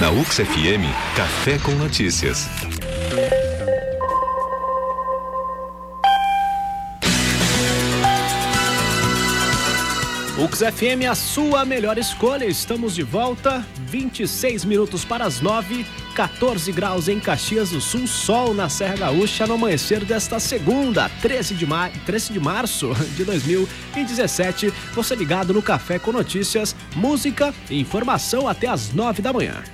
Na UX FM, Café com Notícias. UX FM, a sua melhor escolha. Estamos de volta, 26 minutos para as 9, 14 graus em Caxias do Sul, sol na Serra Gaúcha no amanhecer desta segunda, 13 de, ma 13 de março de 2017. Você ligado no Café com Notícias, música e informação até as 9 da manhã.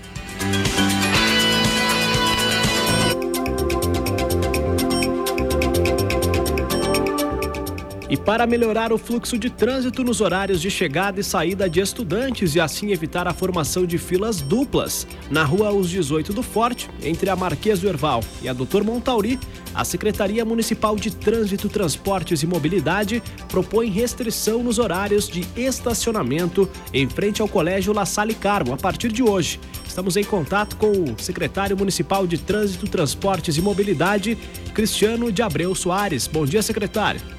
E para melhorar o fluxo de trânsito nos horários de chegada e saída de estudantes e assim evitar a formação de filas duplas, na rua Os 18 do Forte, entre a Marquês do Erval e a Doutor Montauri, a Secretaria Municipal de Trânsito, Transportes e Mobilidade propõe restrição nos horários de estacionamento em frente ao Colégio La Salle Carmo a partir de hoje. Estamos em contato com o secretário municipal de Trânsito, Transportes e Mobilidade, Cristiano de Abreu Soares. Bom dia, secretário.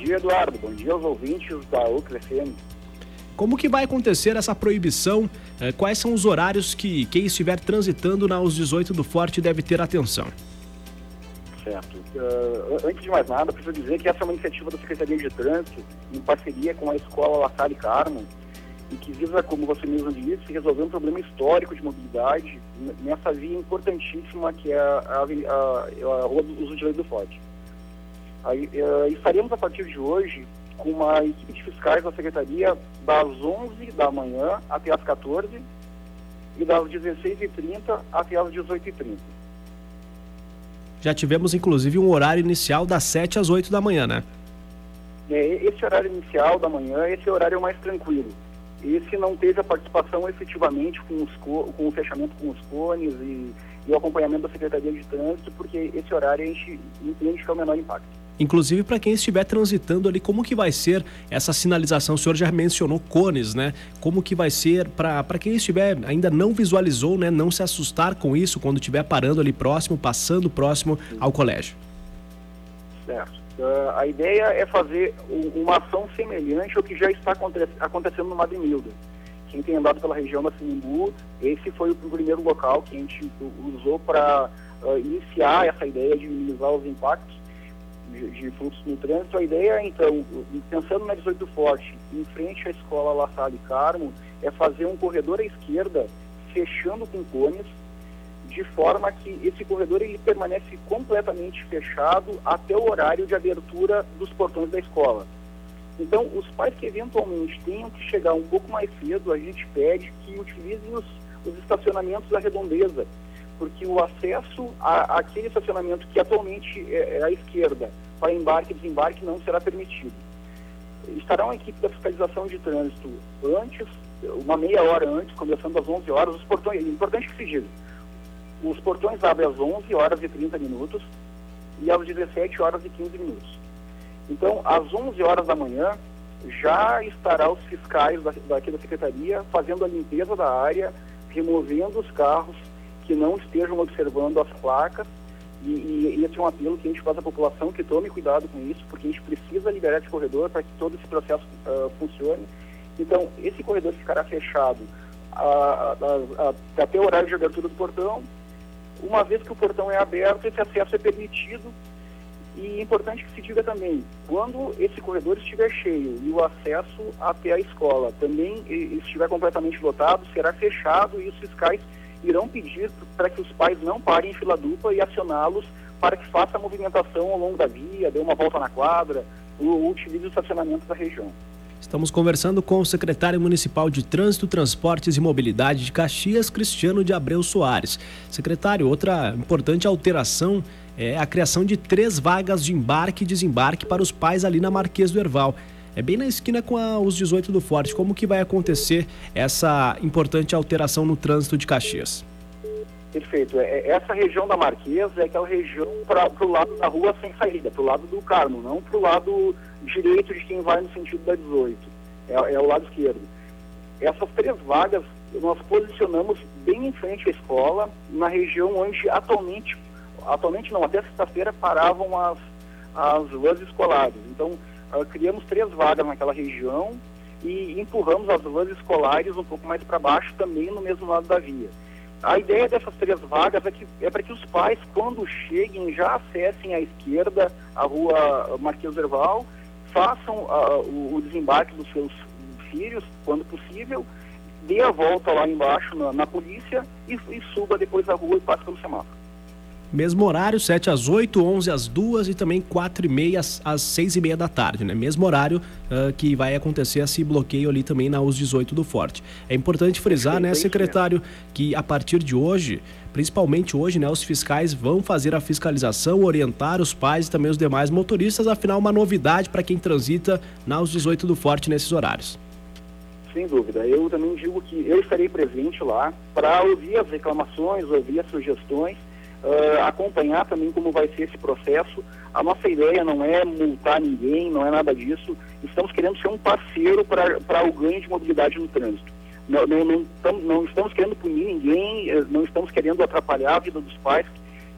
Bom dia, Eduardo. Bom dia aos ouvintes da UCLA FM. Como que vai acontecer essa proibição? Eh, quais são os horários que quem estiver transitando na US 18 do Forte deve ter atenção? Certo. Uh, antes de mais nada, preciso dizer que essa é uma iniciativa da Secretaria de Trânsito, em parceria com a Escola La Salle Carmo, e que visa, como você mesmo disse, resolver um problema histórico de mobilidade nessa via importantíssima que é a, a, a, a Rua dos 18 do Forte. Aí, uh, estaremos a partir de hoje com uma equipe de fiscais da Secretaria das 11 da manhã até as 14 e das 16h30 até as 18h30. Já tivemos inclusive um horário inicial das 7 às 8 da manhã, né? É, esse horário inicial da manhã, esse horário é mais tranquilo. Esse não teve a participação efetivamente com, os, com o fechamento com os cones e, e o acompanhamento da Secretaria de Trânsito, porque esse horário a gente entende que é o menor impacto. Inclusive para quem estiver transitando ali, como que vai ser essa sinalização? O senhor já mencionou cones, né? Como que vai ser para quem estiver ainda não visualizou, né? Não se assustar com isso quando estiver parando ali próximo, passando próximo ao colégio. Certo. Uh, a ideia é fazer uma ação semelhante ao que já está acontecendo no Madrinilda. Quem tem andado pela região da Sinimbu, esse foi o primeiro local que a gente usou para uh, iniciar essa ideia de minimizar os impactos de, de fluxo no trânsito. A ideia, então, pensando na 18 Forte, em frente à escola La Salle Carmo, é fazer um corredor à esquerda, fechando com cones, de forma que esse corredor ele permanece completamente fechado até o horário de abertura dos portões da escola. Então, os pais que eventualmente tenham que chegar um pouco mais cedo, a gente pede que utilizem os, os estacionamentos da redondeza, porque o acesso a, àquele estacionamento que atualmente é, é à esquerda para embarque e desembarque não será permitido. Estará uma equipe da fiscalização de trânsito antes, uma meia hora antes, começando às 11 horas, os portões, é importante que se diga, os portões abrem às 11 horas e 30 minutos e às 17 horas e 15 minutos. Então, às 11 horas da manhã, já estará os fiscais da, daqui da secretaria fazendo a limpeza da área, removendo os carros, que não estejam observando as placas e, e, esse é um apelo que a gente faz à população que tome cuidado com isso, porque a gente precisa liberar esse corredor para que todo esse processo uh, funcione. Então, esse corredor ficará fechado a, a, a, até o horário de abertura do portão. Uma vez que o portão é aberto, esse acesso é permitido. E é importante que se diga também, quando esse corredor estiver cheio e o acesso até a escola também estiver completamente lotado, será fechado e os fiscais irão pedir para que os pais não parem em fila dupla e acioná-los para que faça a movimentação ao longo da via, dê uma volta na quadra, ou utilize o estacionamento da região. Estamos conversando com o secretário municipal de Trânsito, Transportes e Mobilidade de Caxias, Cristiano de Abreu Soares. Secretário, outra importante alteração é a criação de três vagas de embarque e desembarque para os pais ali na Marquês do Erval. É bem na esquina com a, os 18 do Forte. Como que vai acontecer essa importante alteração no trânsito de Caxias? Perfeito. É, é essa região da Marquesa é aquela região para o lado da rua sem saída, para o lado do Carmo, não para o lado direito de quem vai no sentido da 18. É, é o lado esquerdo. Essas três vagas nós posicionamos bem em frente à escola, na região onde atualmente, atualmente não, até sexta-feira paravam as, as ruas escolares. Então, uh, criamos três vagas naquela região, e empurramos as vans escolares um pouco mais para baixo, também no mesmo lado da via. A ideia dessas três vagas é, que, é para que os pais, quando cheguem, já acessem à esquerda a rua Marquês Erval, façam uh, o, o, desembarque dos seus filhos, quando possível, dê a volta lá embaixo na, na polícia e, e, suba depois a rua e passe pelo semáforo. Mesmo horário, 7 às 8, 11 às 2 e também 4 e meia às 6 e meia da tarde, né? Mesmo horário uh, que vai acontecer esse bloqueio ali também na US 18 do Forte. É importante frisar, né, secretário, que a partir de hoje, principalmente hoje, né, os fiscais vão fazer a fiscalização, orientar os pais e também os demais motoristas, afinal uma novidade para quem transita na US 18 do Forte nesses horários. Sem dúvida. Eu também digo que eu estarei presente lá para ouvir as reclamações, ouvir as sugestões uh, acompanhar também como vai ser esse processo. A nossa ideia não é multar ninguém, não é nada disso. Estamos querendo ser um parceiro para o ganho de mobilidade no trânsito. Não, não, não, tam, não, estamos querendo punir ninguém, eh, não estamos querendo atrapalhar a vida dos pais,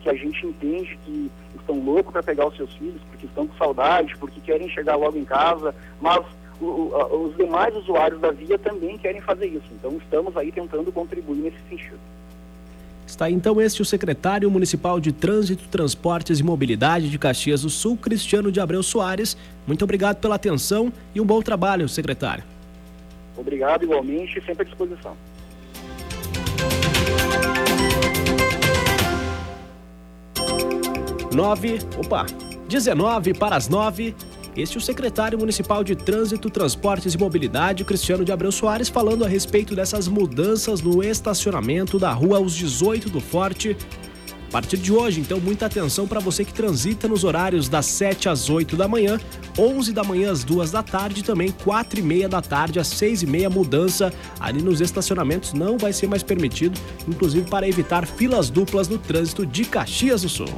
que a gente entende que estão loucos para pegar os seus filhos, porque estão com saudade, porque querem chegar logo em casa, mas os demais usuários da via também querem fazer isso. Então estamos aí tentando contribuir nesse sentido. Está então este o secretário municipal de Trânsito, Transportes e Mobilidade de Caxias do Sul, Cristiano de Abreu Soares. Muito obrigado pela atenção e um bom trabalho, secretário. Obrigado igualmente, sempre à disposição. Nove, opa, 19 para as nove. Este é o secretário municipal de Trânsito, Transportes e Mobilidade, Cristiano de Abreu Soares, falando a respeito dessas mudanças no estacionamento da rua aos 18 do Forte. A partir de hoje, então, muita atenção para você que transita nos horários das 7 às 8 da manhã, 11 da manhã às 2 da tarde também 4 e meia da tarde às 6 e meia. Mudança ali nos estacionamentos não vai ser mais permitido, inclusive para evitar filas duplas no trânsito de Caxias do Sul.